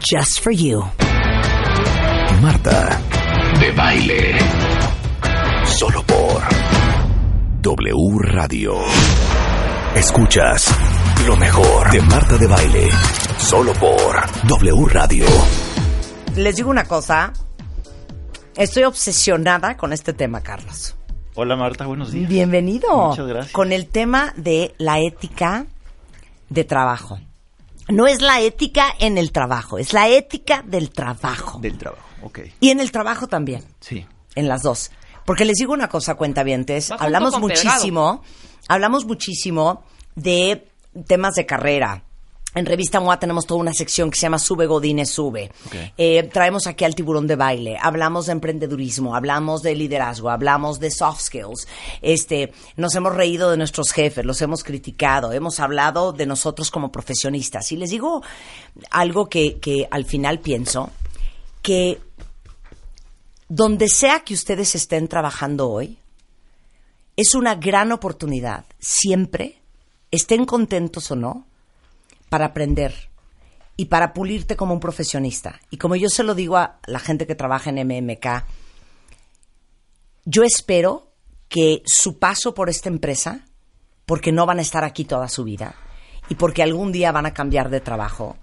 Just for you. Marta de Baile. Solo por W Radio. Escuchas lo mejor de Marta de Baile. Solo por W Radio. Les digo una cosa. Estoy obsesionada con este tema, Carlos. Hola Marta, buenos días. Bienvenido. Muchas gracias. Con el tema de la ética de trabajo. No es la ética en el trabajo, es la ética del trabajo. Del trabajo, ok. Y en el trabajo también, Sí. en las dos. Porque les digo una cosa, cuentavientes, hablamos muchísimo, hablamos muchísimo de temas de carrera. En Revista MOA tenemos toda una sección que se llama Sube Godines Sube. Eh, traemos aquí al tiburón de baile, hablamos de emprendedurismo, hablamos de liderazgo, hablamos de soft skills. Este, nos hemos reído de nuestros jefes, los hemos criticado, hemos hablado de nosotros como profesionistas. Y les digo algo que, que al final pienso, que donde sea que ustedes estén trabajando hoy, es una gran oportunidad, siempre, estén contentos o no, para aprender y para pulirte como un profesionista. Y como yo se lo digo a la gente que trabaja en MMK, yo espero que su paso por esta empresa, porque no van a estar aquí toda su vida y porque algún día van a cambiar de trabajo,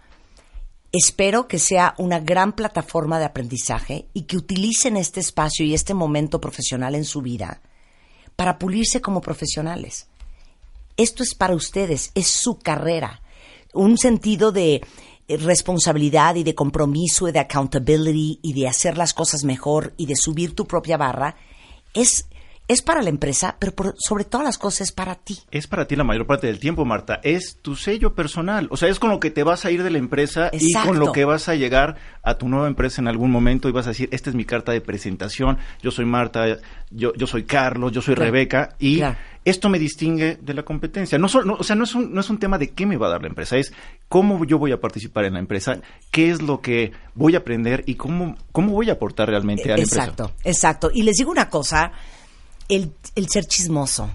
espero que sea una gran plataforma de aprendizaje y que utilicen este espacio y este momento profesional en su vida para pulirse como profesionales. Esto es para ustedes, es su carrera. Un sentido de eh, responsabilidad y de compromiso y de accountability y de hacer las cosas mejor y de subir tu propia barra es, es para la empresa, pero por- sobre todas las cosas es para ti. Es para ti la mayor parte del tiempo, Marta. Es tu sello personal. O sea, es con lo que te vas a ir de la empresa y con lo que vas a llegar a tu nueva empresa en algún momento y vas a decir, esta es mi carta de presentación, yo soy Marta, yo, yo soy Carlos, yo soy Claro. Rebeca y Claro. Esto me distingue de la competencia. No, no, o sea, no es, un, no es un tema de qué me va a dar la empresa, es cómo yo voy a participar en la empresa, qué es lo que voy a aprender y cómo, cómo voy a aportar realmente a la empresa. Exacto, exacto. Y les digo una cosa, el, el ser chismoso,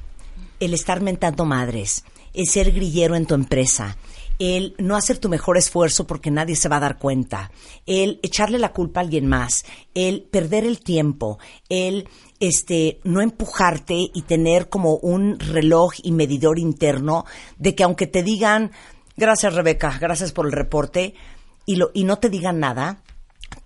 el estar mentando madres, el ser grillero en tu empresa, el no hacer tu mejor esfuerzo porque nadie se va a dar cuenta, el echarle la culpa a alguien más, el perder el tiempo, el este no empujarte y tener como un reloj y medidor interno de que aunque te digan gracias Rebeca, gracias por el reporte y lo y no te digan nada,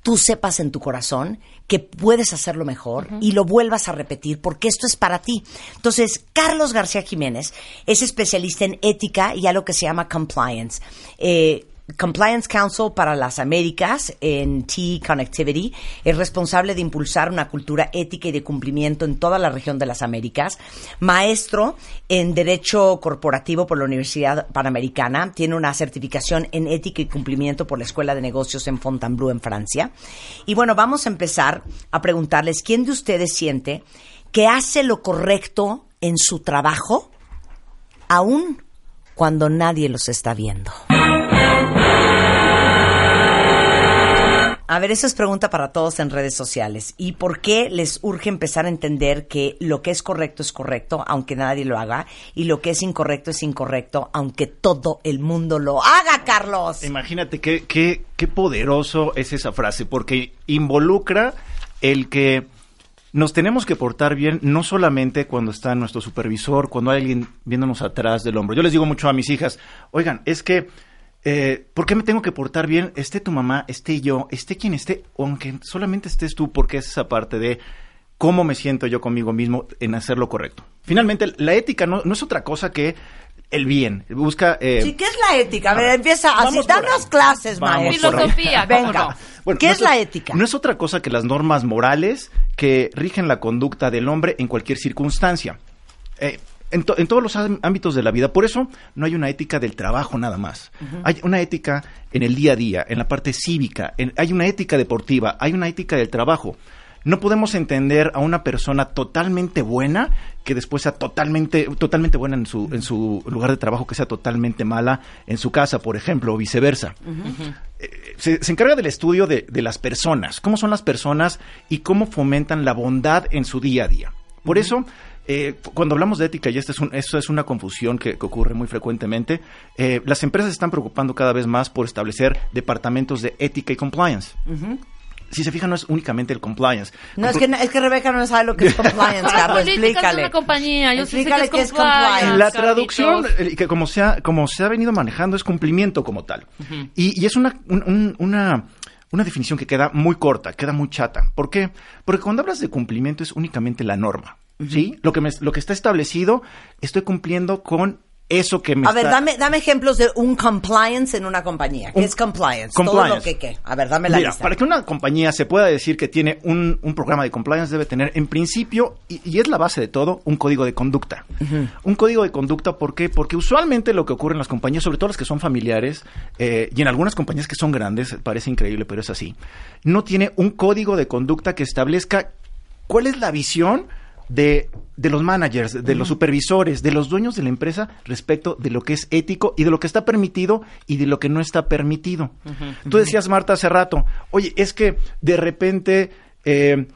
tú sepas en tu corazón que puedes hacerlo mejor y lo vuelvas a repetir porque esto es para ti. Entonces, Carlos García Jiménez es especialista en ética y algo que se llama compliance. Eh, Compliance Council para las Américas en T Connectivity es responsable de impulsar una cultura ética y de cumplimiento en toda la región de las Américas. Maestro en Derecho Corporativo por la Universidad Panamericana. Tiene una certificación en ética y cumplimiento por la Escuela de Negocios en Fontainebleau, en Francia. Y bueno, vamos a empezar a preguntarles quién de ustedes siente que hace lo correcto en su trabajo, aún cuando nadie los está viendo. A ver, eso es pregunta para todos en redes sociales. ¿Y por qué les urge empezar a entender que lo que es correcto es correcto, aunque nadie lo haga, y lo que es incorrecto es incorrecto, aunque todo el mundo lo haga, Carlos? Imagínate qué, qué, qué poderoso es esa frase, porque involucra el que nos tenemos que portar bien no solamente cuando está nuestro supervisor, cuando hay alguien viéndonos atrás del hombro. Yo les digo mucho a mis hijas, oigan, es que, eh, ¿por qué me tengo que portar bien? Esté tu mamá, esté yo, esté quien esté, aunque solamente estés tú, porque es esa parte de cómo me siento yo conmigo mismo en hacer lo correcto. Finalmente, la ética no, no es otra cosa que el bien. Busca... eh, Sí, ¿qué es la ética? A ver, empieza así, danos clases, Vamos maestro. Filosofía, ¿cómo Venga. Bueno, ¿Qué no es la ética? No es otra cosa que las normas morales que rigen la conducta del hombre en cualquier circunstancia. Eh, en, to- en todos los ámb- ámbitos de la vida. Por eso no hay una ética del trabajo nada más. Hay una ética en el día a día, en la parte cívica, en- hay una ética deportiva, hay una ética del trabajo. No podemos entender a una persona totalmente buena que después sea totalmente, totalmente buena en su, en su lugar de trabajo, que sea totalmente mala en su casa, por ejemplo, o viceversa. Eh, se, se encarga del estudio de, de las personas, cómo son las personas y cómo fomentan la bondad en su día a día. Por eso, eh, cuando hablamos de ética, y esta es un- esto es una confusión que, que ocurre muy frecuentemente, eh, las empresas se están preocupando cada vez más por establecer departamentos de ética y compliance. Si se fijan, no es únicamente el compliance. No, es que, es que Rebeca no sabe lo que es compliance, La Carlos. política es Explícale. una compañía, yo sí sé Explícale que qué es es compliance. la traducción, eh, que como se, ha, como se ha venido manejando, es cumplimiento como tal. y, y es una, un- un- una, una definición que queda muy corta, queda muy chata. ¿Por qué? Porque cuando hablas de cumplimiento es únicamente la norma. ¿Sí? Lo que, me- lo que está establecido, estoy cumpliendo con eso que me A ver, dame, dame ejemplos de un compliance en una compañía. ¿Qué Un- es compliance? Todo compliance. lo que qué. A ver, dame la Mira, lista. para que una compañía se pueda decir que tiene un, un programa de compliance, debe tener en principio, y, y es la base de todo, un código de conducta. Un código de conducta, ¿por qué? Porque usualmente lo que ocurre en las compañías, sobre todo las que son familiares, eh, y en algunas compañías que son grandes, parece increíble, pero es así, no tiene un código de conducta que establezca cuál es la visión de, de los managers, de los supervisores, de los dueños de la empresa respecto de lo que es ético y de lo que está permitido y de lo que no está permitido. Tú decías, Marta, hace rato, oye, es que de repente eh,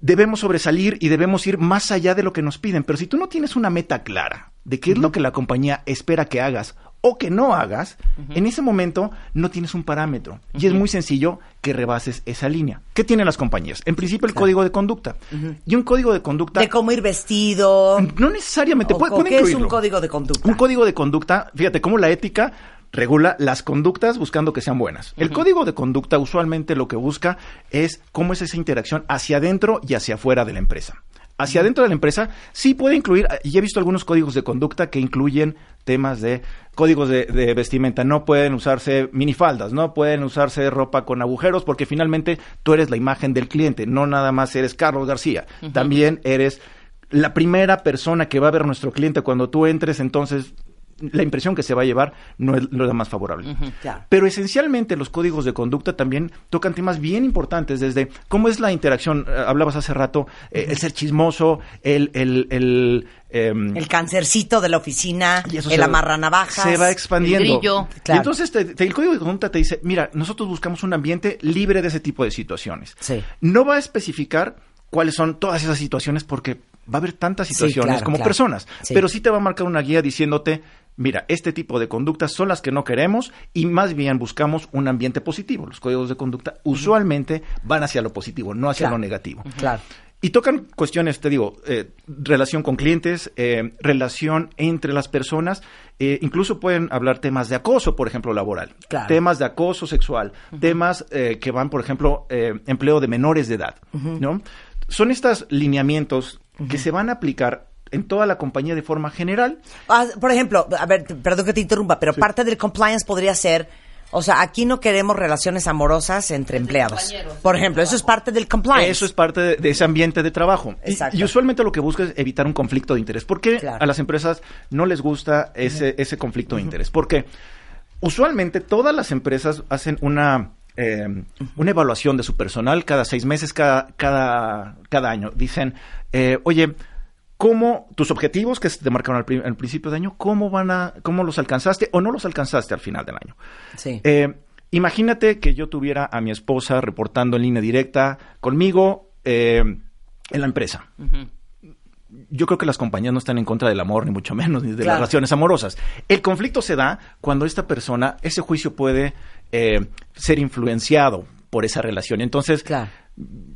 debemos sobresalir y debemos ir más allá de lo que nos piden, pero si tú no tienes una meta clara de qué es lo que la compañía espera que hagas o que no hagas, en ese momento no tienes un parámetro. Y es muy sencillo que rebases esa línea. ¿Qué tienen las compañías? En principio el código de conducta. Y un código de conducta... De cómo ir vestido. No necesariamente, O- puede, puede ¿qué es un código de conducta? Un código de conducta, fíjate cómo la ética regula las conductas buscando que sean buenas. El código de conducta usualmente lo que busca es cómo es esa interacción hacia adentro y hacia afuera de la empresa. Hacia adentro de la empresa sí puede incluir, y he visto algunos códigos de conducta que incluyen temas de códigos de, de vestimenta. No pueden usarse minifaldas, no pueden usarse ropa con agujeros, porque finalmente tú eres la imagen del cliente, no nada más eres Carlos García. También eres la primera persona que va a ver a nuestro cliente cuando tú entres, entonces la impresión que se va a llevar no es lo más favorable. Claro. Pero esencialmente los códigos de conducta también tocan temas bien importantes, desde cómo es la interacción, eh, hablabas hace rato, eh, el ser chismoso, el... el, el, em, El cancercito de la oficina, el amarranavajas. Se va expandiendo. El grillo. Y entonces te- te- el código de conducta te dice, mira, nosotros buscamos un ambiente libre de ese tipo de situaciones. Sí. No va a especificar cuáles son todas esas situaciones porque va a haber tantas Sí, situaciones claro, como claro. personas. Sí. Pero sí te va a marcar una guía diciéndote, mira, este tipo de conductas son las que no queremos y más bien buscamos un ambiente positivo. Los códigos de conducta usualmente van hacia lo positivo, no hacia Claro. lo negativo. Claro. Y tocan cuestiones, te digo, eh, relación con clientes, eh, relación entre las personas, eh, incluso pueden hablar temas de acoso, por ejemplo, laboral, Claro. temas de acoso sexual, temas que van, por ejemplo, empleo de menores de edad, ¿no? Son estos lineamientos que se van a aplicar en toda la compañía de forma general. Ah, por ejemplo, a ver, perdón que te interrumpa, pero parte del compliance podría ser, o sea, aquí no queremos relaciones amorosas entre empleados. Por ejemplo, eso es parte del compliance. Eso es parte de, de ese ambiente de trabajo. Y- Exacto. Y, usualmente lo que busca es evitar un conflicto de interés. ¿Por qué Claro. a las empresas no les gusta ese, ese conflicto de interés? Porque usualmente todas las empresas hacen una, eh, una evaluación de su personal cada seis meses, cada, cada, cada año. Dicen, eh, oye, ¿cómo tus objetivos que te marcaron al, al principio de año, cómo van a, cómo los alcanzaste o no los alcanzaste al final del año? Sí. Eh, imagínate que yo tuviera a mi esposa reportando en línea directa conmigo eh, en la empresa. Yo creo que las compañías no están en contra del amor, ni mucho menos, ni de Claro. las relaciones amorosas. El conflicto se da cuando esta persona, ese juicio puede eh, ser influenciado por esa relación. Entonces, Claro.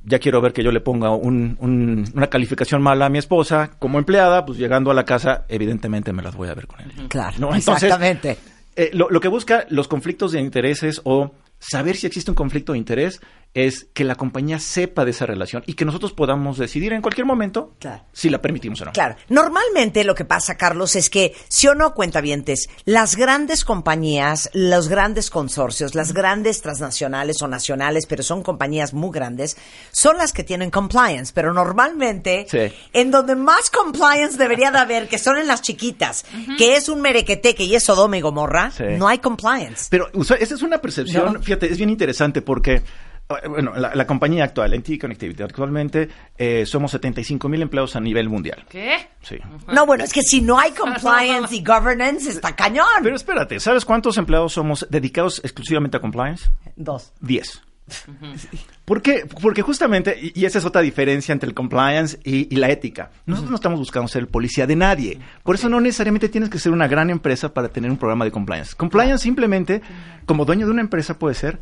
Ya quiero ver que yo le ponga un- un- una calificación mala a mi esposa como empleada, pues llegando a la casa, evidentemente me las voy a ver con él. Claro, ¿no? Entonces, exactamente. eh, lo, lo que busca los conflictos de intereses o saber si existe un conflicto de interés es que la compañía sepa de esa relación y que nosotros podamos decidir en cualquier momento Claro. si la permitimos o no. Claro. Normalmente lo que pasa, Carlos, es que, si o no cuentavientes, las grandes compañías, los grandes consorcios, las grandes transnacionales o nacionales, pero son compañías muy grandes, son las que tienen compliance. Pero normalmente, Sí. en donde más compliance debería de haber, que son en las chiquitas, que es un merequeteque y es Sodoma y Gomorra, Sí. no hay compliance. Pero esa es una percepción, No. fíjate, es bien interesante porque, bueno, la, la compañía actual, NT Connectivity, actualmente eh, somos 75 mil empleados a nivel mundial. ¿Qué? Sí. No, bueno, es que si no hay compliance y governance, está cañón. Pero espérate, ¿sabes cuántos empleados somos dedicados exclusivamente a compliance? Dos. 10. ¿Por qué? Porque justamente, y y esa es otra diferencia entre el compliance y, y la ética. Nosotros no estamos buscando ser el policía de nadie. Por eso no necesariamente tienes que ser una gran empresa para tener un programa de compliance. Compliance simplemente, como dueño de una empresa puede ser,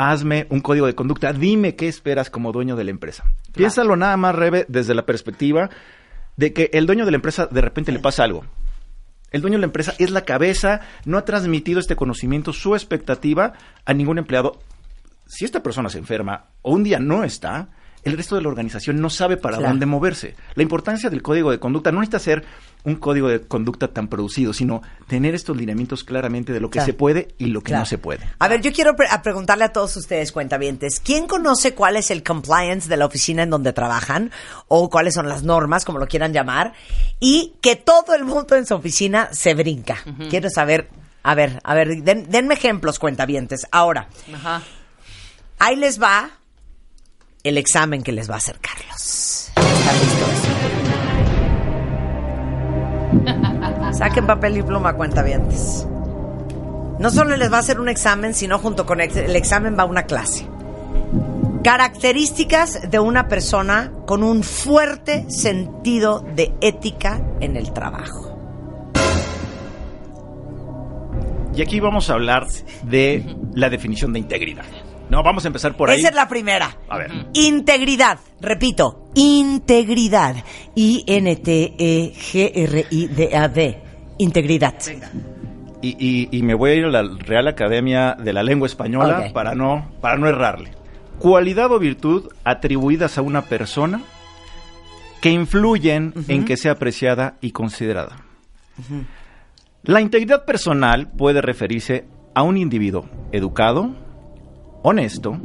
hazme un código de conducta, dime qué esperas como dueño de la empresa. Piénsalo nada más, Rebe, desde la perspectiva de que el dueño de la empresa de repente le pasa algo. El dueño de la empresa es la cabeza, no ha transmitido este conocimiento, su expectativa a ningún empleado. Si esta persona se enferma o un día no está, el resto de la organización no sabe para Claro. dónde moverse. La importancia del código de conducta no necesita ser un código de conducta tan producido, sino tener estos lineamientos claramente de lo que Claro. se puede y lo que Claro. no se puede. A ver, yo quiero pre- a preguntarle a todos ustedes, cuentavientes, ¿quién conoce cuál es el compliance de la oficina en donde trabajan? O cuáles son las normas, como lo quieran llamar, y que todo el mundo en su oficina se brinca. Quiero saber, a ver, a ver, den- denme ejemplos, cuentavientes. Ahora, Ajá. ahí les va el examen que les va a hacer Carlos. ¿Están listos? Saquen papel y pluma, cuentavientes. No solo les va a hacer un examen, sino junto con el examen va una clase. Características de una persona con un fuerte sentido de ética en el trabajo. Y aquí vamos a hablar de la definición de integridad. No, vamos a empezar por ahí. Esa es la primera. A ver. Integridad. Repito, integridad. I-N-T-E-G-R-I-D-A-D. Integridad. Y, y- y me voy a ir a la Real Academia de la Lengua Española para, no, para no errarle. Cualidad o virtud atribuidas a una persona que influyen en que sea apreciada y considerada. La integridad personal puede referirse a un individuo educado, honesto,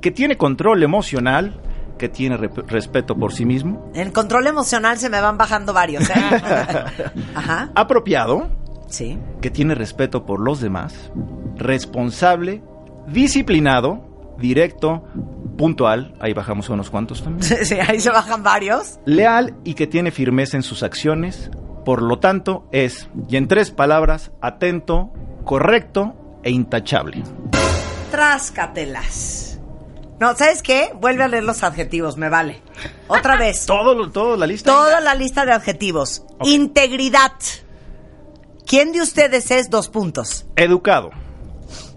que tiene control emocional, que tiene rep- respeto por sí mismo, En control emocional se me van bajando varios, ¿eh? Ajá. apropiado, Sí. que tiene respeto por los demás, responsable, disciplinado, directo, puntual, ahí bajamos unos cuantos también, Sí, ahí se bajan varios. leal y que tiene firmeza en sus acciones, por lo tanto es, y en tres palabras, atento, correcto e intachable. Tráscatelas. No, ¿sabes qué? Vuelve a leer los adjetivos, me vale. Otra vez. Todo, todo la lista. Toda la lista de adjetivos. Integridad. ¿Quién de ustedes es dos puntos? Educado,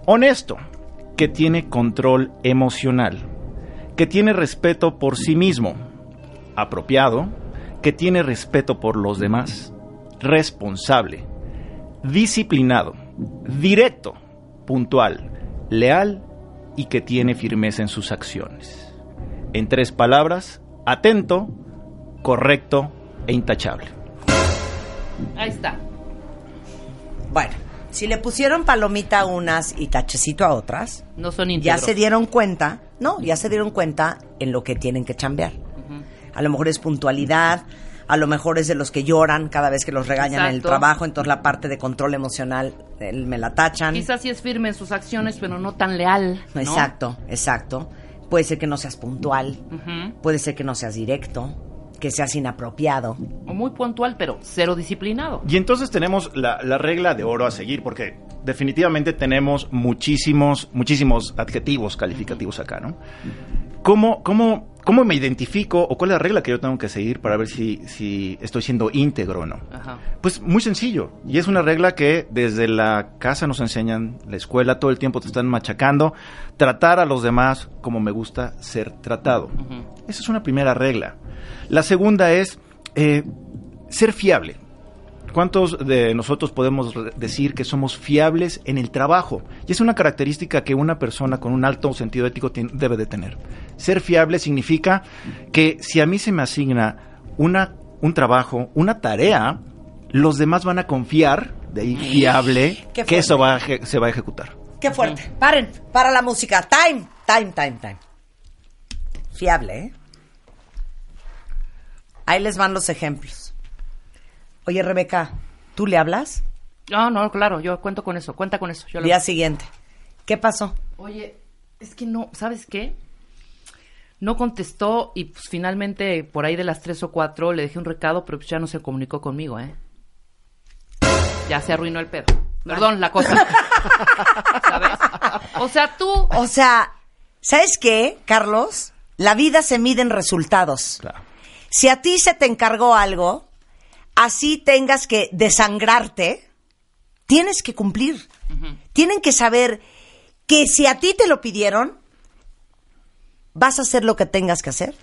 honesto, que tiene control emocional, que tiene respeto por sí mismo, apropiado, que tiene respeto por los demás, responsable, disciplinado, directo, puntual, leal y que tiene firmeza en sus acciones. En tres palabras, atento, correcto e intachable. Ahí está. Bueno, si le pusieron palomita a unas y tachecito a otras, No son ya se dieron cuenta, no, ya se dieron cuenta en lo que tienen que chambear. A lo mejor es puntualidad, a lo mejor es de los que lloran cada vez que los regañan en el trabajo, entonces la parte de control emocional eh, me la tachan. Quizás sí es firme en sus acciones, pero no tan leal. ¿no? Exacto, exacto. Puede ser que no seas puntual, puede ser que no seas directo, que seas inapropiado. O muy puntual, pero cero disciplinado. Y entonces tenemos la, la regla de oro a seguir, porque definitivamente tenemos muchísimos, muchísimos adjetivos calificativos acá, ¿no? ¿Cómo, cómo, cómo me identifico o cuál es la regla que yo tengo que seguir para ver si, si estoy siendo íntegro o no? Ajá. Pues muy sencillo. Y es una regla que desde la casa nos enseñan, la escuela todo el tiempo te están machacando. Tratar a los demás como me gusta ser tratado. Esa es una primera regla. La segunda es eh, ser fiable. ¿Cuántos de nosotros podemos decir que somos fiables en el trabajo? Y es una característica que una persona con un alto sentido ético debe de tener. Ser fiable significa que si a mí se me asigna una, un trabajo, una tarea, los demás van a confiar, de ahí fiable, que eso va a se va a ejecutar. Qué fuerte. Paren, para la música. Time, time, time, time. Fiable, ¿eh? Ahí les van los ejemplos. Oye, Rebeca, ¿tú le hablas? No, no, claro, yo cuento con eso, cuenta con eso. Yo lo- Día siguiente. ¿Qué pasó? Oye, es que no, ¿sabes qué? No contestó y pues finalmente por ahí de las tres o cuatro le dejé un recado, pero pues ya no se comunicó conmigo, ¿eh? Ya se arruinó el pedo. Perdón, la cosa. ¿Sabes? O sea, tú... O sea, ¿sabes qué, Carlos? La vida se mide en resultados. Claro. Si a ti se te encargó algo, así tengas que desangrarte, tienes que cumplir. Tienen que saber que si a ti te lo pidieron, vas a hacer lo que tengas que hacer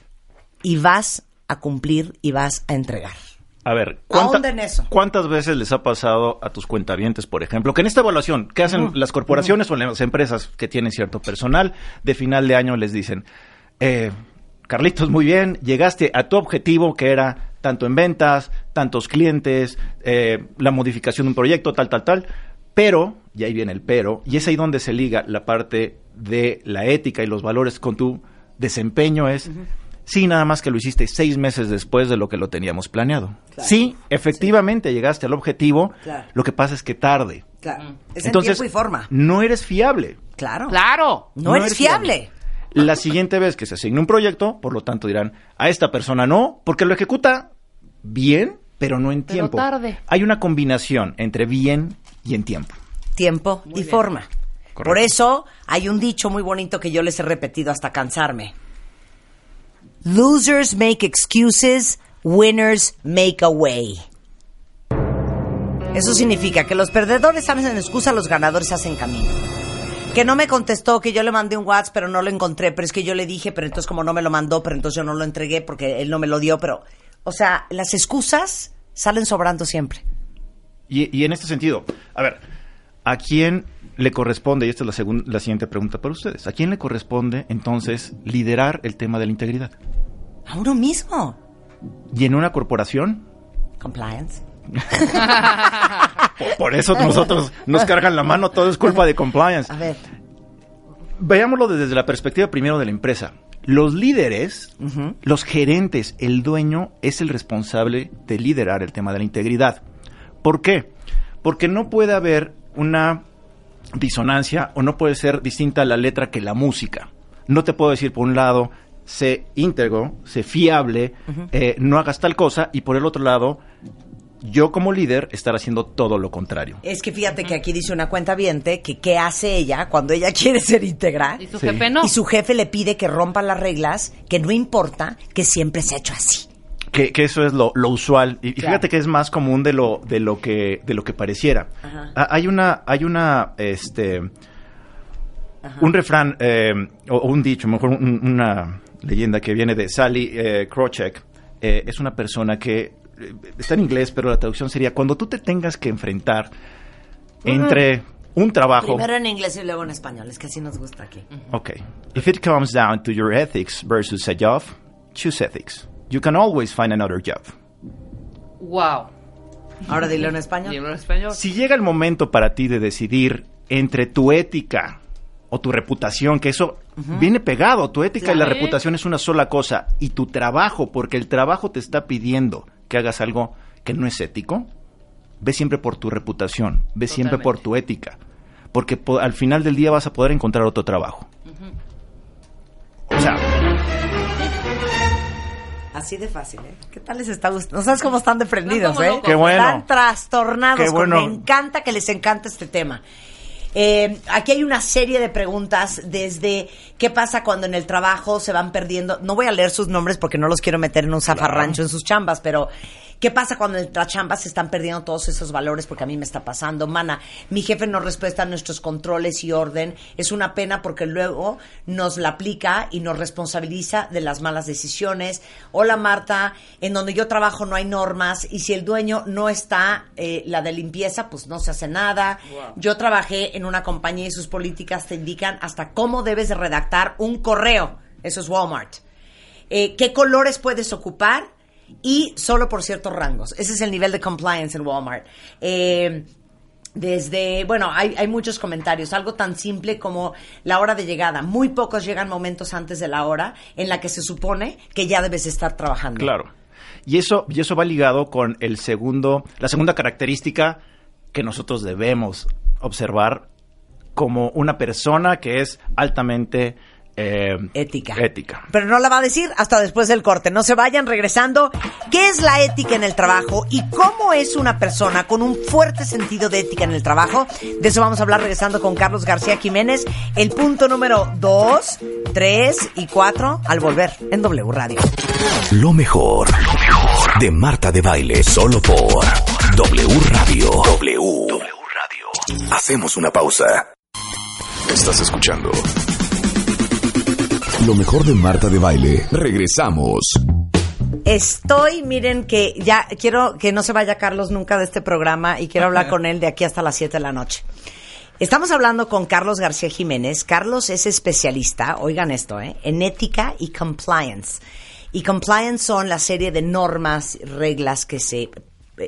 y vas a cumplir y vas a entregar. A ver, eso. ¿cuántas veces les ha pasado a tus cuentavientes, por ejemplo, que en esta evaluación que hacen las corporaciones o las empresas que tienen cierto personal, de final de año les dicen, eh, Carlitos, muy bien, llegaste a tu objetivo que era tanto en ventas, tantos clientes, eh, la modificación de un proyecto, tal, tal, tal, pero, y ahí viene el pero, y es ahí donde se liga la parte de la ética y los valores con tu desempeño es... Sí, nada más que lo hiciste seis meses después de lo que lo teníamos planeado. Claro. Sí, efectivamente llegaste al objetivo. Claro. Lo que pasa es que tarde. Claro. Es Entonces, en tiempo y forma. no eres fiable. Claro. Claro. No, No eres eres fiable. La siguiente vez que se asigne un proyecto, por lo tanto dirán, a esta persona no, porque lo ejecuta bien, pero no en Pero tiempo. tarde. Hay una combinación entre bien y en tiempo. tiempo y forma. Correcto. Por eso hay un dicho muy bonito que yo les he repetido hasta cansarme. Losers make excuses, winners make a way. Eso significa que los perdedores hacen excusa, los ganadores hacen camino. Que no me contestó, que yo le mandé un WhatsApp, pero no lo encontré, pero es que yo le dije, pero entonces como no me lo mandó, pero entonces yo no lo entregué porque él no me lo dio, pero... O sea, las excusas salen sobrando siempre. Y, y en este sentido, a ver, ¿a quién le corresponde, y esta es la, segun- la siguiente pregunta para ustedes, ¿a quién le corresponde entonces liderar el tema de la integridad? A uno mismo. ¿Y en una corporación? Compliance. Por, por eso nosotros nos cargan la mano, todo es culpa de compliance. A ver. Veámoslo desde la perspectiva primero de la empresa. Los líderes, los gerentes, el dueño es el responsable de liderar el tema de la integridad. ¿Por qué? Porque no puede haber una disonancia o no puede ser distinta la letra que la música. No te puedo decir por un lado, sé íntegro, sé fiable, eh, no hagas tal cosa y por el otro lado, yo como líder estar haciendo todo lo contrario. Es que fíjate que aquí dice una cuenta viente que qué hace ella cuando ella quiere ser íntegra Y su Sí. jefe no. y su jefe le pide que rompa las reglas, que no importa, que siempre se ha hecho así. Que, que eso es lo, lo usual. Y, Claro. fíjate que es más común de lo, de lo que, de lo que pareciera. Ajá. Ah, Hay una, hay una, este, un refrán, eh, o, o un dicho, mejor un- una leyenda que viene de Sally eh, Krawcheck. Eh, es una persona que está en inglés, pero la traducción sería cuando tú te tengas que enfrentar entre un trabajo. Primero en inglés y luego en español, es que así nos gusta aquí. Okay. If it comes down to your ethics versus a job, choose ethics. You can always find another job. Wow. Ahora dilo en español. Libro en español. Si llega el momento para ti de decidir entre tu ética o tu reputación, que eso viene pegado, tu ética y la reputación es una sola cosa, y tu trabajo, porque el trabajo te está pidiendo que hagas algo que no es ético, ve siempre por tu reputación, ve siempre por tu ética, porque po- al final del día vas a poder encontrar otro trabajo. O sea, Así de fácil, ¿eh? ¿Qué tal les está gustando? No sabes cómo están como ¿eh? Qué bueno. Están trastornados. Qué con- bueno. Me encanta que les encanta este tema. Eh, aquí hay una serie de preguntas desde qué pasa cuando en el trabajo se van perdiendo. No voy a leer sus nombres porque no los quiero meter en un zafarrancho en sus chambas, pero ¿qué pasa cuando en las chambas se están perdiendo todos esos valores? Porque a mí me está pasando. Mana, mi jefe no respeta nuestros controles y orden. Es una pena porque luego nos la aplica y nos responsabiliza de las malas decisiones. Hola Marta, en donde yo trabajo no hay normas y si el dueño no está, eh, la de limpieza, pues no se hace nada. Yo trabajé en una compañía y sus políticas te indican hasta cómo debes de redactar un correo. Eso es Walmart. Eh, ¿Qué colores puedes ocupar? Y solo por ciertos rangos. Ese es el nivel de compliance en Walmart. Eh, desde, bueno, hay, hay muchos comentarios, algo tan simple como la hora de llegada. Muy pocos llegan momentos antes de la hora en la que se supone que ya debes estar trabajando. Claro. Y eso, y eso va ligado con el segundo, la segunda característica que nosotros debemos observar como una persona que es altamente eh, Ética. ética. Pero no la va a decir hasta después del corte. No se vayan regresando. ¿Qué es la ética en el trabajo y cómo es una persona con un fuerte sentido de ética en el trabajo? De eso vamos a hablar regresando con Carlos García Jiménez. El punto número 2, 3 y 4 al volver en W Radio. Lo mejor, lo mejor de Marta de Baile, solo por W Radio. W. W Radio. Hacemos una pausa. Estás escuchando lo mejor de Marta de Baile. Regresamos. Estoy, miren que ya quiero que no se vaya Carlos nunca de este programa y quiero hablar con él de aquí hasta las 7 de la noche. Estamos hablando con Carlos García Jiménez. Carlos es especialista, oigan esto, ¿eh? en ética y compliance. Y compliance son la serie de normas, reglas que se,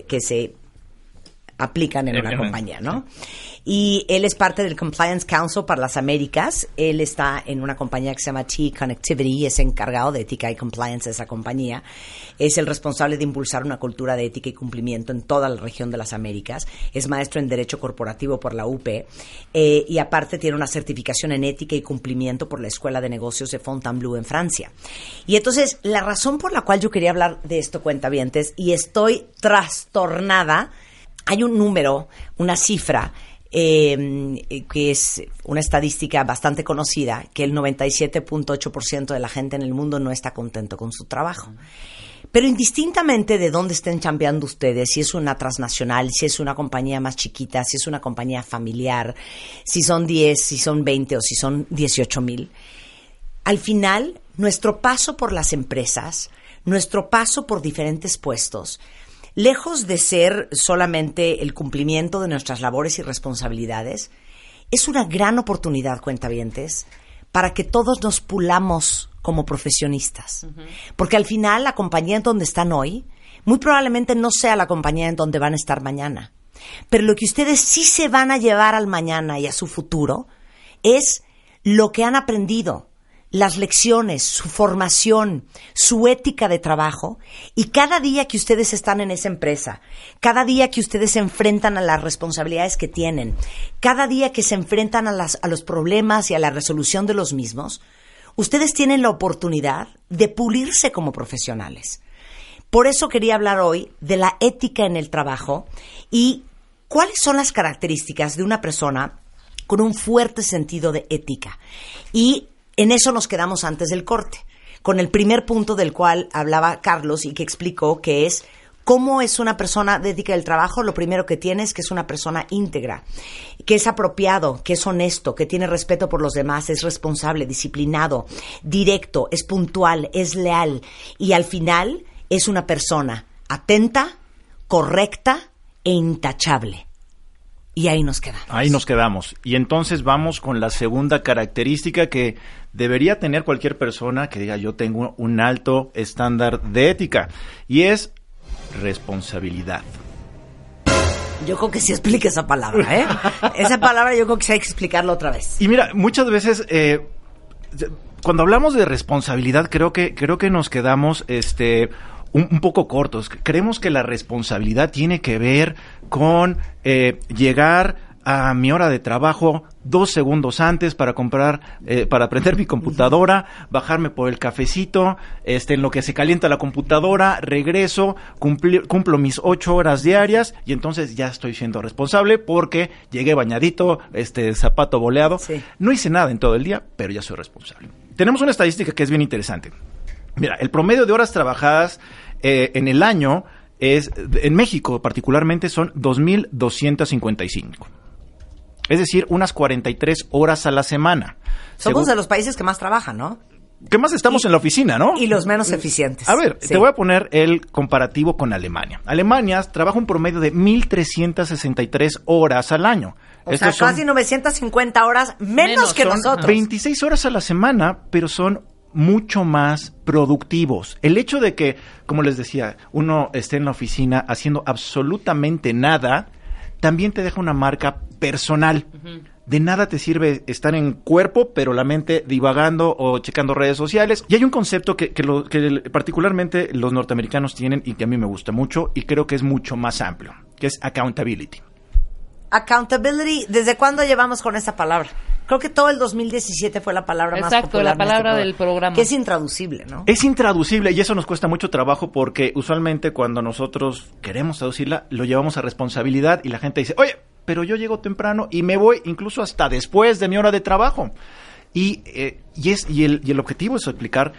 que se aplican en una compañía, ¿no? Y él es parte del Compliance Council para las Américas. Él está en una compañía que se llama T Connectivity y es encargado de ética y compliance de esa compañía. Es el responsable de impulsar una cultura de ética y cumplimiento en toda la región de las Américas. Es maestro en Derecho Corporativo por la UP eh, y aparte tiene una certificación en ética y cumplimiento por la Escuela de Negocios de Fontainebleau en Francia. Y entonces, la razón por la cual yo quería hablar de esto, cuentavientes, y estoy trastornada, hay un número, una cifra, eh, que es una estadística bastante conocida, que el 97.8% de la gente en el mundo no está contento con su trabajo. Pero indistintamente de dónde estén chambeando ustedes, si es una transnacional, si es una compañía más chiquita, si es una compañía familiar, si son 10, si son 20 o si son 18 mil, al final, nuestro paso por las empresas, nuestro paso por diferentes puestos, lejos de ser solamente el cumplimiento de nuestras labores y responsabilidades, es una gran oportunidad, cuentavientes, para que todos nos pulamos como profesionistas. Porque al final la compañía en donde están hoy, muy probablemente no sea la compañía en donde van a estar mañana. Pero lo que ustedes sí se van a llevar al mañana y a su futuro es lo que han aprendido, las lecciones, su formación, su ética de trabajo y cada día que ustedes están en esa empresa, cada día que ustedes se enfrentan a las responsabilidades que tienen, cada día que se enfrentan a, los problemas y a la resolución de los mismos, ustedes tienen la oportunidad de pulirse como profesionales. Por eso quería hablar hoy de la ética en el trabajo y cuáles son las características de una persona con un fuerte sentido de ética. Y en eso nos quedamos antes del corte, con el primer punto del cual hablaba Carlos y que explicó que es cómo es una persona de ética del trabajo. Lo primero que tiene es que es una persona íntegra, que es apropiado, que es honesto, que tiene respeto por los demás, es responsable, disciplinado, directo, es puntual, es leal y al final es una persona atenta, correcta e intachable. Y ahí nos quedamos. Ahí nos quedamos. Y entonces vamos con la segunda característica que debería tener cualquier persona que diga yo tengo un alto estándar de ética. Y es responsabilidad. Yo creo que sí explica esa palabra, ¿eh? esa palabra yo creo que sí hay que explicarla otra vez. Y mira, muchas veces eh, cuando hablamos de responsabilidad creo que creo que nos quedamos este un, un poco cortos. Creemos que la responsabilidad tiene que ver con eh, llegar a mi hora de trabajo dos segundos antes para comprar, eh, para prender mi computadora, bajarme por el cafecito, este, en lo que se calienta la computadora, regreso, cumplo mis ocho horas diarias y entonces ya estoy siendo responsable porque llegué bañadito, este, zapato boleado. Sí. No hice nada en todo el día, pero ya soy responsable. Tenemos una estadística que es bien interesante. Mira, el promedio de horas trabajadas eh, en el año es, en México particularmente, son 2.255. Es decir, unas 43 horas a la semana. Somos Según- de los países que más trabajan, ¿no? ¿Qué más estamos y- en la oficina, no? Y los menos eficientes. A ver, Sí. te voy a poner el comparativo con Alemania. Alemania trabaja un promedio de 1.363 horas al año. O Estos sea, son- casi 950 horas menos, Menos, que son nosotros. 26 horas a la semana, pero son mucho más productivos. El hecho de que, como les decía, uno esté en la oficina haciendo absolutamente nada, también te deja una marca personal. De nada te sirve estar en cuerpo, pero la mente divagando o checando redes sociales. Y hay un concepto que, que lo- que el- particularmente los norteamericanos tienen y que a mí me gusta mucho y creo que es mucho más amplio, que es accountability. Accountability, ¿desde cuándo llevamos con esa palabra? Creo que todo el 2017 fue la palabra más Exacto, popular la en este palabra del programa. Que es intraducible, ¿no? Es intraducible y eso nos cuesta mucho trabajo porque usualmente cuando nosotros queremos traducirla, lo llevamos a responsabilidad y la gente dice, oye, pero yo llego temprano y me voy incluso hasta después de mi hora de trabajo. Y, eh, y, es, y, el, y el objetivo es explicar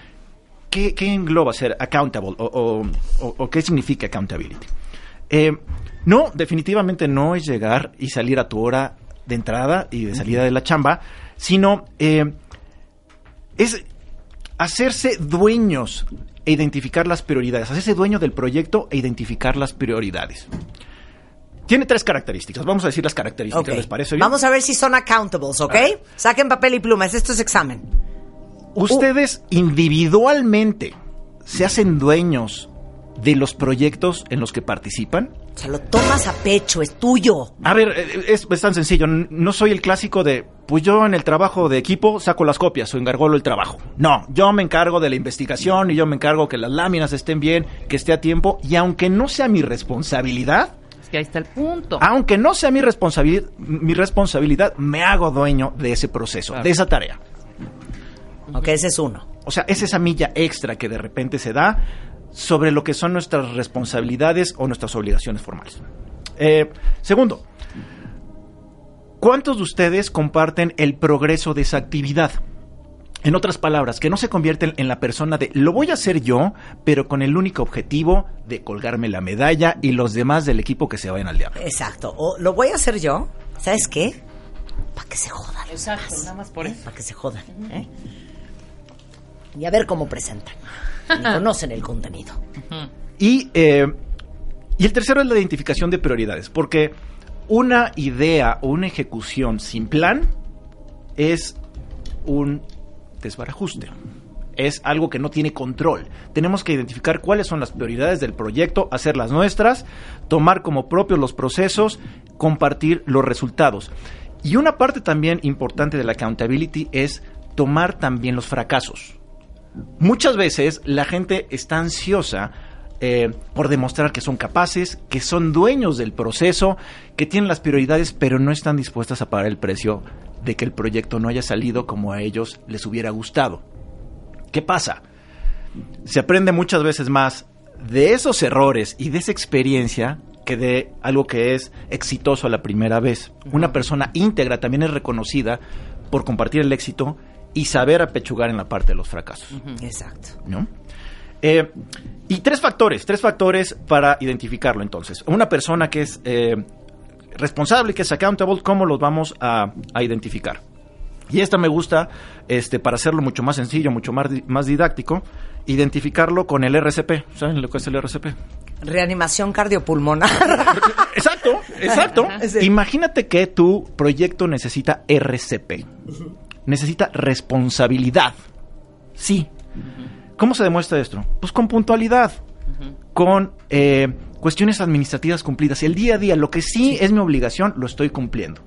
qué, qué engloba ser accountable o, o- o- o qué significa accountability. Eh, no, definitivamente no es llegar y salir a tu hora de entrada y de salida de la chamba, sino eh, es hacerse dueños e identificar las prioridades, hacerse dueño del proyecto e identificar las prioridades. Tiene tres características. Vamos a decir las características. ¿les parece bien? Vamos a ver si son accountables, ¿ok? Saquen papel y plumas, esto es examen. Ustedes individualmente se hacen dueños de los proyectos en los que participan. O sea, lo tomas a pecho, es tuyo. A ver, eh, es, es tan sencillo. No soy el clásico de, pues yo en el trabajo de equipo saco las copias o encargolo el trabajo. No, yo me encargo de la investigación y yo me encargo que las láminas estén bien, que esté a tiempo. Y aunque no sea mi responsabilidad, Es que ahí está el punto. aunque no sea mi responsabilidad, mi responsabilidad, me hago dueño de ese proceso, Claro. de esa tarea. Ok, ese es uno. O sea, es esa milla extra que de repente se da sobre lo que son nuestras responsabilidades o nuestras obligaciones formales. Eh, segundo, ¿cuántos de ustedes comparten el progreso de esa actividad? En otras palabras, que no se convierten en la persona de lo voy a hacer yo, pero con el único objetivo de colgarme la medalla y los demás del equipo que se vayan al diablo. Exacto. O lo voy a hacer yo, ¿sabes qué? Para que se jodan. Exacto, nada más por eso. Para que se jodan. ¿eh? Y a ver cómo presentan. Y conocen el contenido. Y, eh, y el tercero es la identificación de prioridades, porque una idea o una ejecución sin plan es un desbarajuste. Es algo que no tiene control. Tenemos que identificar cuáles son las prioridades del proyecto, hacerlas nuestras, tomar como propios los procesos, compartir los resultados. Y una parte también importante de la accountability es tomar también los fracasos. Muchas veces la gente está ansiosa eh, por demostrar que son capaces, que son dueños del proceso, que tienen las prioridades, pero no están dispuestas a pagar el precio de que el proyecto no haya salido como a ellos les hubiera gustado. ¿Qué pasa? Se aprende muchas veces más de esos errores y de esa experiencia que de algo que es exitoso a la primera vez. Una persona íntegra también es reconocida por compartir el éxito y saber apechugar en la parte de los fracasos. Exacto. ¿no? Eh, y tres factores, tres factores para identificarlo entonces. Una persona que es eh, responsable, que es accountable, ¿cómo los vamos a, a identificar? Y esta me gusta, este, para hacerlo mucho más sencillo, mucho más, más didáctico, identificarlo con el RCP. ¿Saben lo que es el RCP? Reanimación cardiopulmonar. Exacto, exacto. Sí. Imagínate que tu proyecto necesita RCP. Necesita responsabilidad. Sí. ¿Cómo se demuestra esto? Pues con puntualidad. Con eh, cuestiones administrativas cumplidas. El día a día, lo que sí, es mi obligación, lo estoy cumpliendo.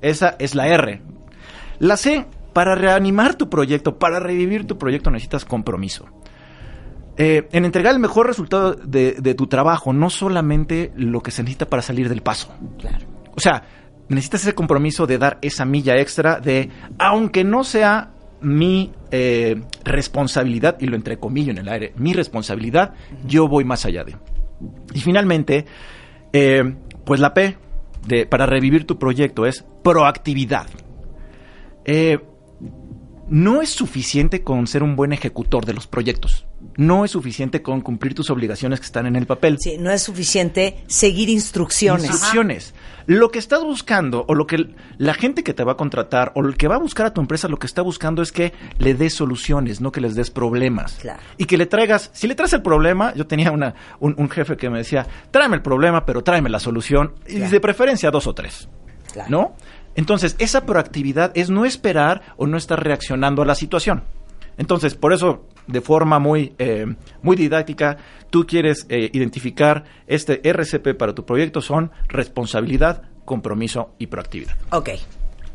Esa es la R. La C, para reanimar tu proyecto, para revivir tu proyecto necesitas compromiso. Eh, en entregar el mejor resultado de, de tu trabajo, no solamente lo que se necesita para salir del paso. Claro. O sea, necesitas ese compromiso de dar esa milla extra de, aunque no sea mi eh, responsabilidad, y lo entrecomillo en el aire, mi responsabilidad, yo voy más allá de. Y finalmente, eh, pues la P de, para revivir tu proyecto es proactividad. Eh, no es suficiente con ser un buen ejecutor de los proyectos. No es suficiente con cumplir tus obligaciones que están en el papel. Sí, no es suficiente seguir instrucciones. Instrucciones. Lo que estás buscando, o lo que la gente que te va a contratar, o el que va a buscar a tu empresa, lo que está buscando es que le des soluciones, no que les des problemas. Claro. Y que le traigas, si le traes el problema, yo tenía una, un, un jefe que me decía, tráeme el problema, pero tráeme la solución, y de preferencia dos o tres. Claro. ¿No? Entonces, esa proactividad es no esperar o no estar reaccionando a la situación. Entonces, por eso, de forma muy, eh, muy didáctica, tú quieres eh, identificar este RCP para tu proyecto son responsabilidad, compromiso y proactividad. Ok.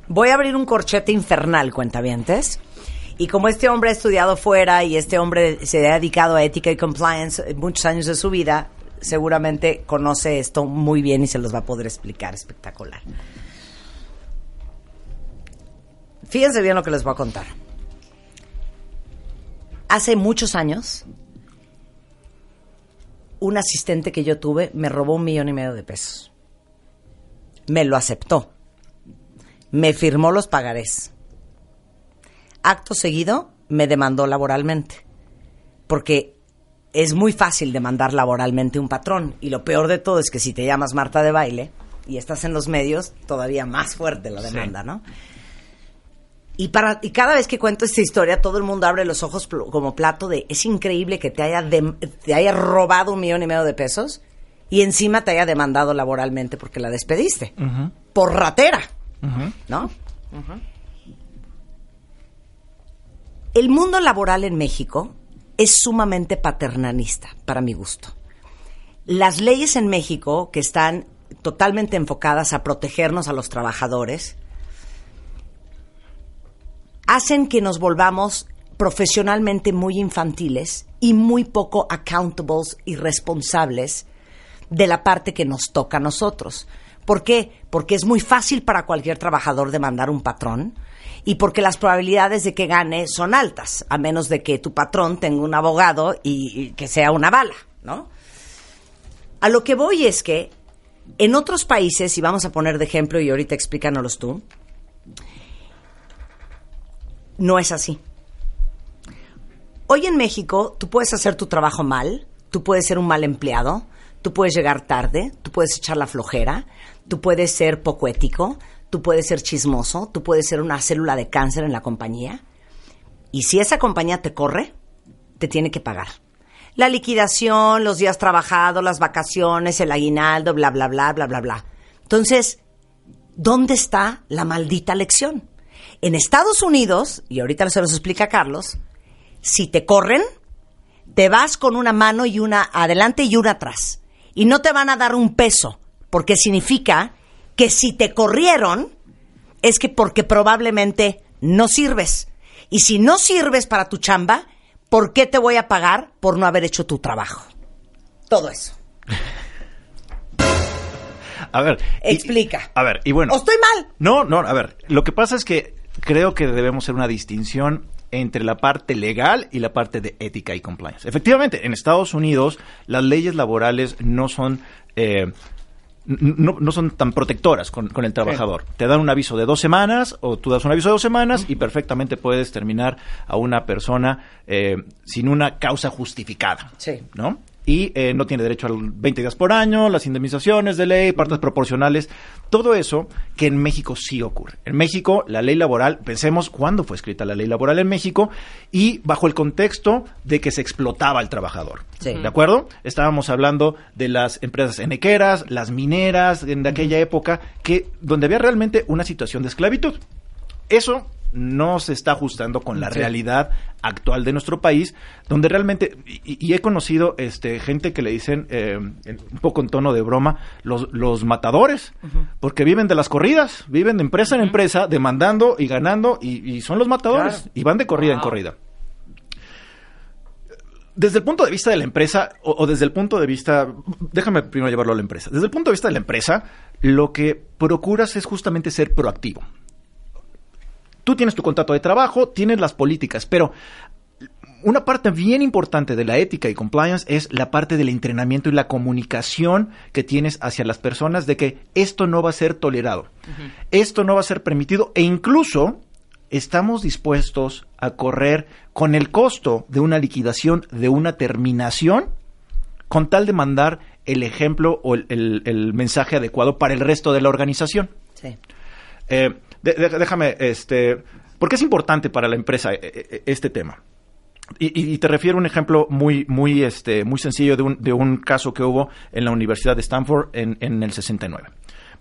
Voy a abrir un corchete infernal, cuentavientes. Y como este hombre ha estudiado fuera y este hombre se ha dedicado a ética y compliance muchos años de su vida, seguramente conoce esto muy bien y se los va a poder explicar espectacular. Fíjense bien lo que les voy a contar. Hace muchos años, un asistente que yo tuve me robó un millón y medio de pesos. Me lo aceptó. Me firmó los pagarés. Acto seguido, me demandó laboralmente. Porque es muy fácil demandar laboralmente un patrón. Y lo peor de todo es que si te llamas Marta de baile y estás en los medios, todavía más fuerte la demanda, ¿no? Y, para, y cada vez que cuento esta historia, todo el mundo abre los ojos pl- como plato de es increíble que te haya, dem- te haya robado un millón y medio de pesos y encima te haya demandado laboralmente porque la despediste. Por ratera, ¿no? El mundo laboral en México es sumamente paternalista, para mi gusto. Las leyes en México, que están totalmente enfocadas a protegernos a los trabajadores, hacen que nos volvamos profesionalmente muy infantiles y muy poco accountables y responsables de la parte que nos toca a nosotros. ¿Por qué? Porque es muy fácil para cualquier trabajador demandar un patrón y porque las probabilidades de que gane son altas, a menos de que tu patrón tenga un abogado y, que sea una bala, ¿no? A lo que voy es que en otros países, y vamos a poner de ejemplo y ahorita explícanoslos tú, no es así. Hoy en México tú puedes hacer tu trabajo mal, tú puedes ser un mal empleado, tú puedes llegar tarde, tú puedes echar la flojera, tú puedes ser poco ético, tú puedes ser chismoso, tú puedes ser una célula de cáncer en la compañía. Y si esa compañía te corre, te tiene que pagar. La liquidación, los días trabajados, las vacaciones, el aguinaldo, bla, bla, bla, bla, bla, bla. Entonces, ¿dónde está la maldita lección? En Estados Unidos, y ahorita se los explica Carlos, si te corren, te vas con una mano y una adelante y una atrás. Y no te van a dar un peso, porque significa que si te corrieron, es que porque probablemente no sirves. Y si no sirves para tu chamba, ¿por qué te voy a pagar por no haber hecho tu trabajo? Todo eso. A ver. y- Explica. a ver, y bueno. ¿O estoy mal? No, no, a ver, lo que pasa es que creo que debemos hacer una distinción entre la parte legal y la parte de ética y compliance. Efectivamente, en Estados Unidos las leyes laborales no son... eh, no, no son tan protectoras con, con el trabajador. Te dan un aviso de dos semanas o tú das un aviso de dos semanas y perfectamente puedes terminar a una persona eh, sin una causa justificada. Sí. ¿No? Y eh, no tiene derecho al 20 días por año, las indemnizaciones de ley, partes proporcionales, todo eso que en México sí ocurre. En México, la ley laboral, pensemos cuándo fue escrita la ley laboral en México y bajo el contexto de que se explotaba al trabajador. Sí. ¿De acuerdo? Estábamos hablando de las empresas enequeras, las mineras, en de aquella época, que donde había realmente una situación de esclavitud. Eso no se está ajustando con la realidad actual de nuestro país, donde realmente, y, y he conocido este, gente que le dicen, eh, un poco en tono de broma, los, los matadores, porque viven de las corridas, viven de empresa en empresa, demandando y ganando, y, y son los matadores, Claro. y van de corrida en corrida. desde el punto de vista de la empresa, o, o desde el punto de vista, déjame primero llevarlo a la empresa. Desde el punto de vista de la empresa, lo que procuras es justamente ser proactivo. Tú tienes tu contrato de trabajo, tienes las políticas, pero una parte bien importante de la ética y compliance es la parte del entrenamiento y la comunicación que tienes hacia las personas de que esto no va a ser tolerado, esto no va a ser permitido e incluso estamos dispuestos a correr con el costo de una liquidación, de una terminación, con tal de mandar el ejemplo o el, el- el mensaje adecuado para el resto de la organización. Sí. Eh, déjame, este, porque es importante para la empresa eh, eh, este tema. Y te refiero a un ejemplo muy, muy, este, muy sencillo de un, de un caso que hubo en la Universidad de Stanford en, en el 69.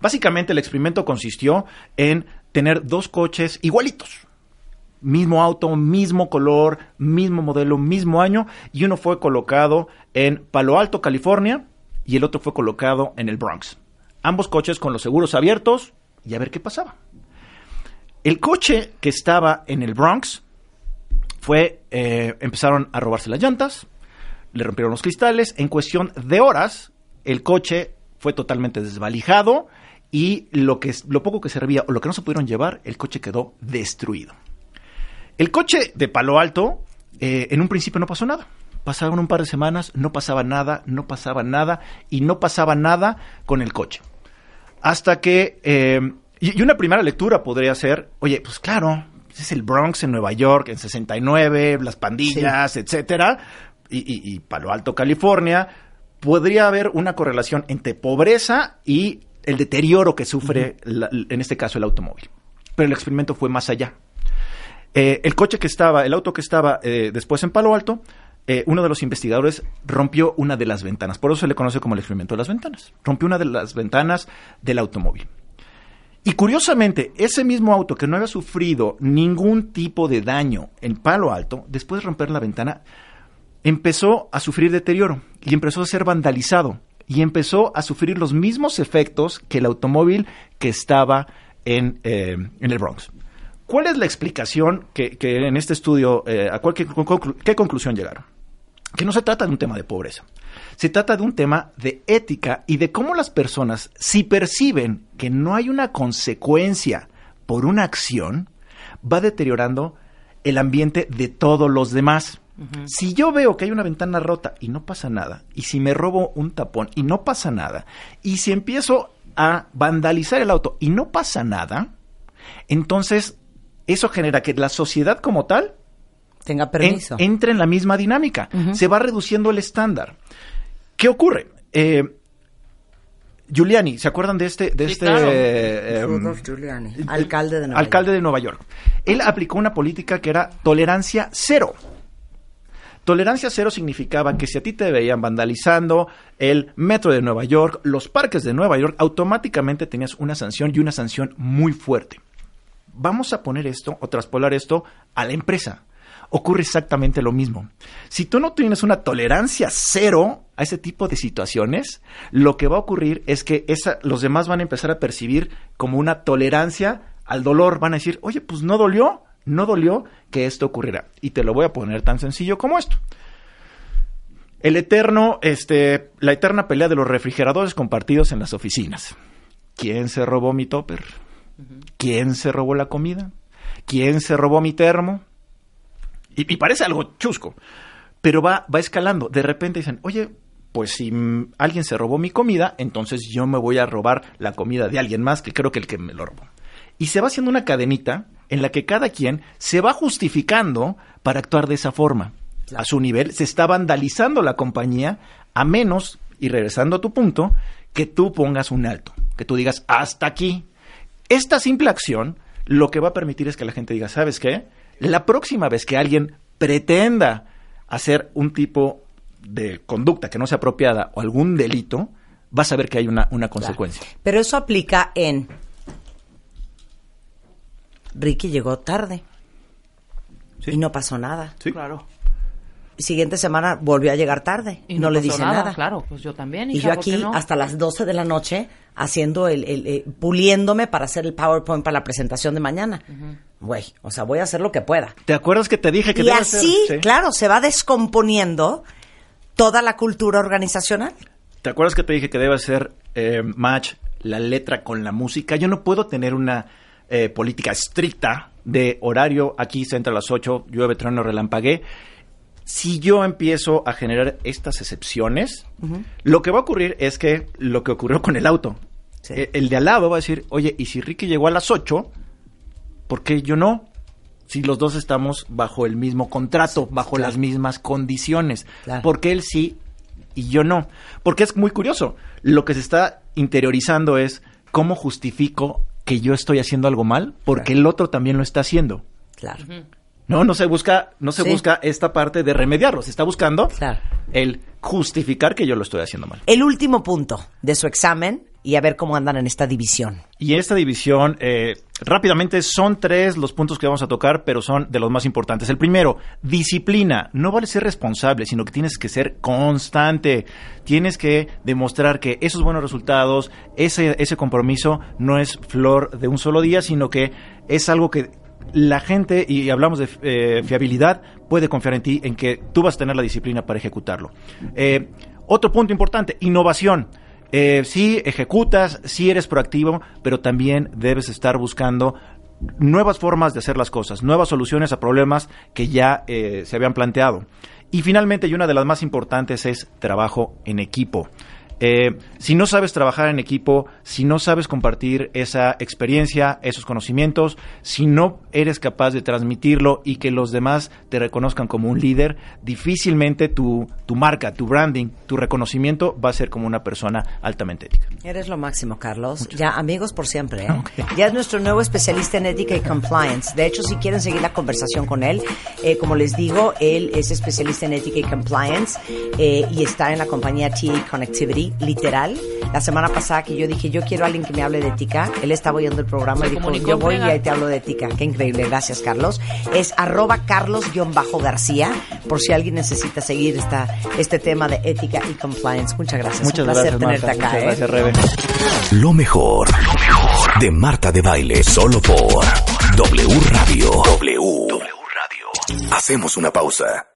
Básicamente el experimento consistió en tener dos coches igualitos. Mismo auto, mismo color, mismo modelo, mismo año, y uno fue colocado en Palo Alto, California, y el otro fue colocado en el Bronx. Ambos coches con los seguros abiertos, y a ver qué pasaba. El coche que estaba en el Bronx fue, eh, empezaron a robarse las llantas, le rompieron los cristales, en cuestión de horas, el coche fue totalmente desvalijado y lo, que, lo poco que servía o lo que no se pudieron llevar, el coche quedó destruido. El coche de Palo Alto, eh, en un principio no pasó nada. Pasaron un par de semanas, no pasaba nada, no pasaba nada y no pasaba nada con el coche. Hasta que, eh, y, y una primera lectura podría ser, oye, pues claro, es el Bronx en Nueva York en 69, las pandillas, etcétera, y, y- y Palo Alto, California, podría haber una correlación entre pobreza y el deterioro que sufre, la- en este caso, el automóvil. Pero el experimento fue más allá. Eh, el coche que estaba, el auto que estaba eh, después en Palo Alto, eh, uno de los investigadores rompió una de las ventanas. Por eso se le conoce como el experimento de las ventanas. Rompió una de las ventanas del automóvil. Y curiosamente, ese mismo auto que no había sufrido ningún tipo de daño en Palo Alto, después de romper la ventana, empezó a sufrir deterioro y empezó a ser vandalizado y empezó a sufrir los mismos efectos que el automóvil que estaba en, eh, en el Bronx. ¿Cuál es la explicación que, en este estudio, eh, a cuál, qué conclusión llegaron? Que no se trata de un tema de pobreza, se trata de un tema de ética y de cómo las personas, si perciben que no hay una consecuencia por una acción, va deteriorando el ambiente de todos los demás. Si yo veo que hay una ventana rota y no pasa nada, y si me robo un tapón y no pasa nada, y si empiezo a vandalizar el auto y no pasa nada, entonces eso genera que la sociedad como tal Tenga en- permiso. entra en la misma dinámica. Se va reduciendo el estándar. ¿Qué ocurre? Eh, Giuliani, ¿se acuerdan de este, de Sí, este claro. eh, em, Rudolph Giuliani, alcalde de Nueva alcalde York. de Nueva York? Él aplicó una política que era tolerancia cero. Tolerancia cero significaba que si a ti te veían vandalizando el metro de Nueva York, los parques de Nueva York, automáticamente tenías una sanción y una sanción muy fuerte. Vamos a poner esto o traspolar esto a la empresa. Ocurre exactamente lo mismo. Si tú no tienes una tolerancia cero a ese tipo de situaciones, lo que va a ocurrir es que esa, los demás van a empezar a percibir como una tolerancia al dolor. Van a decir, oye, pues no dolió, no dolió que esto ocurriera. Y te lo voy a poner tan sencillo como esto. El eterno, este, la eterna pelea de los refrigeradores compartidos en las oficinas. ¿Quién se robó mi topper? ¿Quién se robó la comida? ¿Quién se robó mi termo? Y, y parece algo chusco, pero va, va escalando. De repente dicen, oye, pues si alguien se robó mi comida, entonces yo me voy a robar la comida de alguien más, que creo que el que me lo robó. Y se va haciendo una cadenita en la que cada quien se va justificando para actuar de esa forma. A su nivel, se está vandalizando la compañía, a menos, y regresando a tu punto, que tú pongas un alto, que tú digas, hasta aquí. Esta simple acción lo que va a permitir es que la gente diga, ¿sabes qué? La próxima vez que alguien pretenda hacer un tipo de conducta que no sea apropiada o algún delito, vas a ver que hay una, una consecuencia. Pero eso aplica en... Ricky llegó tarde Sí. y no pasó nada. Sí. Claro. siguiente semana volvió a llegar tarde. Y no, le pasó dice nada. Claro, pues yo también. Y yo ¿por qué aquí no? hasta las 12 de la noche haciendo el, el- eh, puliéndome para hacer el PowerPoint para la presentación de mañana. Güey, o sea, voy a hacer lo que pueda. ¿Te acuerdas que te dije que y así? Sí. claro, se va descomponiendo toda la cultura organizacional. ¿Te acuerdas que te dije que debe ser eh, match la letra con la música? Yo no puedo tener una eh, política estricta de horario. Aquí se entra a las 8, llueve, trueno, relampagué. Si yo empiezo a generar estas excepciones, lo que va a ocurrir es que lo que ocurrió con el auto, Sí. eh, el de al lado va a decir, oye, ¿y si Ricky llegó a las 8? ¿Por qué yo no? Si los dos estamos bajo el mismo contrato, bajo claro. las mismas condiciones. Claro. Porque él sí y yo no. Porque es muy curioso. Lo que se está interiorizando es cómo justifico que yo estoy haciendo algo mal porque Claro. el otro también lo está haciendo. Claro. No, no se busca, no se Sí. busca esta parte de remediarlo. Se está buscando Claro. el justificar que yo lo estoy haciendo mal. El último punto de su examen y a ver cómo andan en esta división. Y esta división, eh, rápidamente, son tres los puntos que vamos a tocar, pero son de los más importantes. El primero, disciplina. No vale ser responsable, sino que tienes que ser constante. Tienes que demostrar que esos buenos resultados, ese, ese compromiso, no es flor de un solo día, sino que es algo que la gente, y hablamos de eh, fiabilidad, puede confiar en ti, en que tú vas a tener la disciplina para ejecutarlo. Eh, otro punto importante, innovación. Eh, sí ejecutas, sí eres proactivo, pero también debes estar buscando nuevas formas de hacer las cosas, nuevas soluciones a problemas que ya eh, se habían planteado. Y finalmente, y una de las más importantes es trabajo en equipo. Eh, si no sabes trabajar en equipo, si no sabes compartir esa experiencia, esos conocimientos, si no eres capaz de transmitirlo y que los demás te reconozcan como un líder, difícilmente tu, tu marca, tu branding, tu reconocimiento va a ser como una persona altamente ética. Eres lo máximo, Carlos. Ya amigos por siempre. ¿eh? Ya es nuestro nuevo especialista en ética y compliance. De hecho, si quieren seguir la conversación con él, eh, como les digo, él es especialista en ética y compliance eh, y está en la compañía TA Connectivity, literal. La semana pasada que yo dije, yo quiero a alguien que me hable de ética, él estaba oyendo el programa y dijo, yo voy y ahí te hablo de ética. Qué increíble. Gracias, Carlos. Es arroba carlos-garcía por si alguien necesita seguir esta, este tema de ética y compliance. Muchas gracias. Muchas Un placer gracias, tenerte Marta. acá. Muchas ¿eh? gracias, Rebe. Lo mejor, lo mejor de Marta de Baile, solo por W Radio. W. W Radio. Hacemos una pausa.